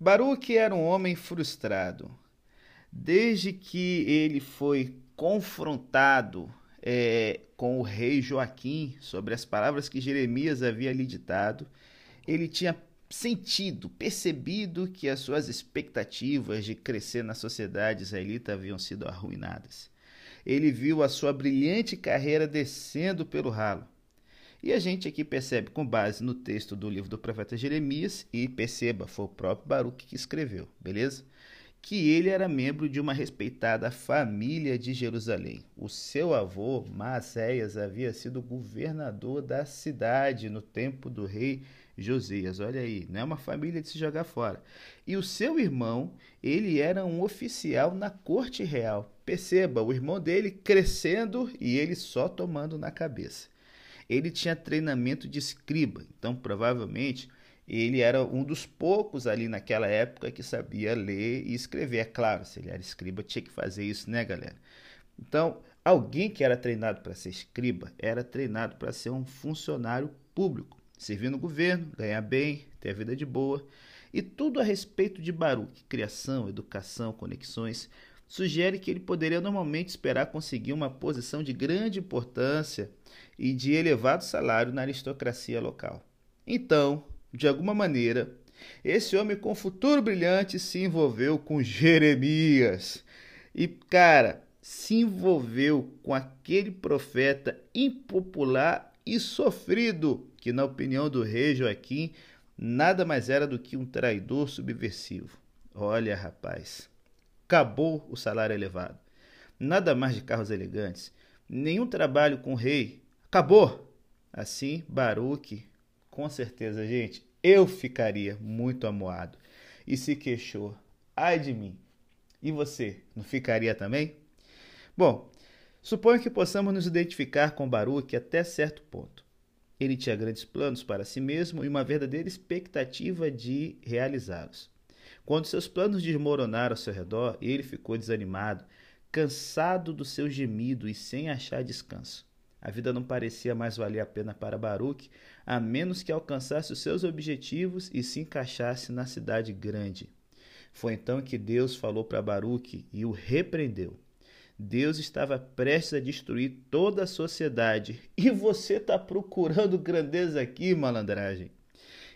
Baruque era um homem frustrado. Desde que ele foi confrontado é, com o rei Joaquim sobre as palavras que Jeremias havia lhe ditado, ele tinha sentido, percebido que as suas expectativas de crescer na sociedade israelita haviam sido arruinadas. Ele viu a sua brilhante carreira descendo pelo ralo. E a gente aqui percebe, com base no texto do livro do profeta Jeremias, e perceba, foi o próprio Baruque que escreveu, beleza? Que ele era membro de uma respeitada família de Jerusalém. O seu avô, Maaséias, havia sido governador da cidade no tempo do rei Josias. Olha aí, não é uma família de se jogar fora. E o seu irmão, ele era um oficial na corte real. Perceba, o irmão dele crescendo e ele só tomando na cabeça ele tinha treinamento de escriba, então provavelmente ele era um dos poucos ali naquela época que sabia ler e escrever. É claro, se ele era escriba, tinha que fazer isso, né, galera? Então, alguém que era treinado para ser escriba era treinado para ser um funcionário público, servir no governo, ganhar bem, ter a vida de boa. E tudo a respeito de Baruch, criação, educação, conexões, sugere que ele poderia normalmente esperar conseguir uma posição de grande importância e de elevado salário na aristocracia local. Então, de alguma maneira, esse homem com futuro brilhante se envolveu com Jeremias. E, cara, se envolveu com aquele profeta impopular e sofrido, que, na opinião do rei Joaquim, nada mais era do que um traidor subversivo. Olha, rapaz, Acabou o salário elevado. Nada mais de carros elegantes. Nenhum trabalho com o rei. Acabou! Assim, Baruque, com certeza, gente, eu ficaria muito amuado. E se queixou. Ai de mim. E você, não ficaria também? Bom, suponho que possamos nos identificar com Baruque até certo ponto. Ele tinha grandes planos para si mesmo e uma verdadeira expectativa de realizá-los. Quando seus planos desmoronaram ao seu redor, ele ficou desanimado, cansado do seu gemido e sem achar descanso. A vida não parecia mais valer a pena para Baruch, a menos que alcançasse os seus objetivos e se encaixasse na cidade grande. Foi então que Deus falou para Baruch e o repreendeu. Deus estava prestes a destruir toda a sociedade. E você está procurando grandeza aqui, malandragem?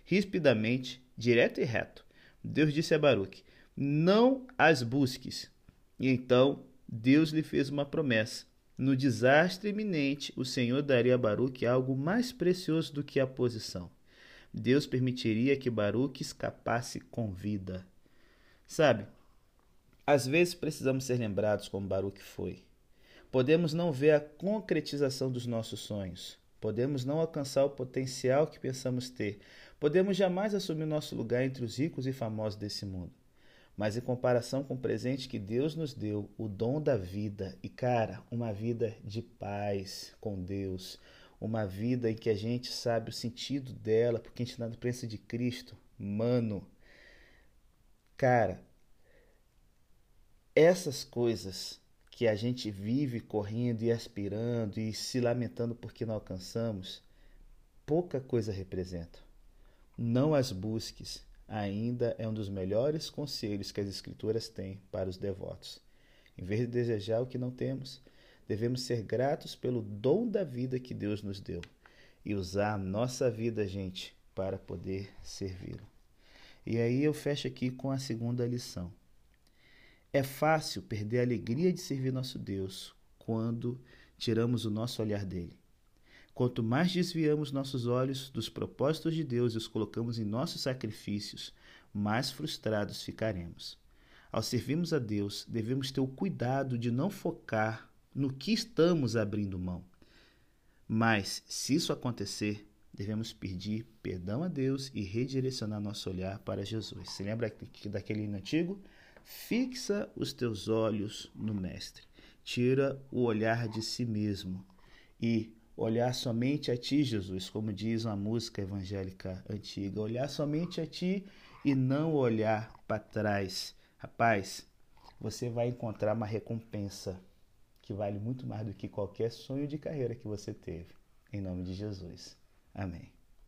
Rispidamente, direto e reto, Deus disse a Baruque: Não as busques. E então Deus lhe fez uma promessa. No desastre iminente, o Senhor daria a Baruque algo mais precioso do que a posição. Deus permitiria que Baruque escapasse com vida. Sabe, às vezes precisamos ser lembrados como Baruque foi. Podemos não ver a concretização dos nossos sonhos. Podemos não alcançar o potencial que pensamos ter, Podemos jamais assumir nosso lugar entre os ricos e famosos desse mundo. Mas em comparação com o presente que Deus nos deu, o dom da vida, e cara, uma vida de paz com Deus, uma vida em que a gente sabe o sentido dela, porque a gente está na presença de Cristo, mano, cara, essas coisas que a gente vive correndo e aspirando e se lamentando porque não alcançamos, pouca coisa representam. Não as busques, ainda é um dos melhores conselhos que as Escrituras têm para os devotos. Em vez de desejar o que não temos, devemos ser gratos pelo dom da vida que Deus nos deu e usar a nossa vida, gente, para poder servi-lo. E aí eu fecho aqui com a segunda lição. É fácil perder a alegria de servir nosso Deus quando tiramos o nosso olhar dele. Quanto mais desviamos nossos olhos dos propósitos de Deus e os colocamos em nossos sacrifícios, mais frustrados ficaremos. Ao servirmos a Deus, devemos ter o cuidado de não focar no que estamos abrindo mão. Mas, se isso acontecer, devemos pedir perdão a Deus e redirecionar nosso olhar para Jesus. Se lembra daquele hino antigo? Fixa os teus olhos no Mestre. Tira o olhar de si mesmo e olhar somente a ti, Jesus, como diz uma música evangélica antiga, olhar somente a ti e não olhar para trás. Rapaz, você vai encontrar uma recompensa que vale muito mais do que qualquer sonho de carreira que você teve. Em nome de Jesus. Amém.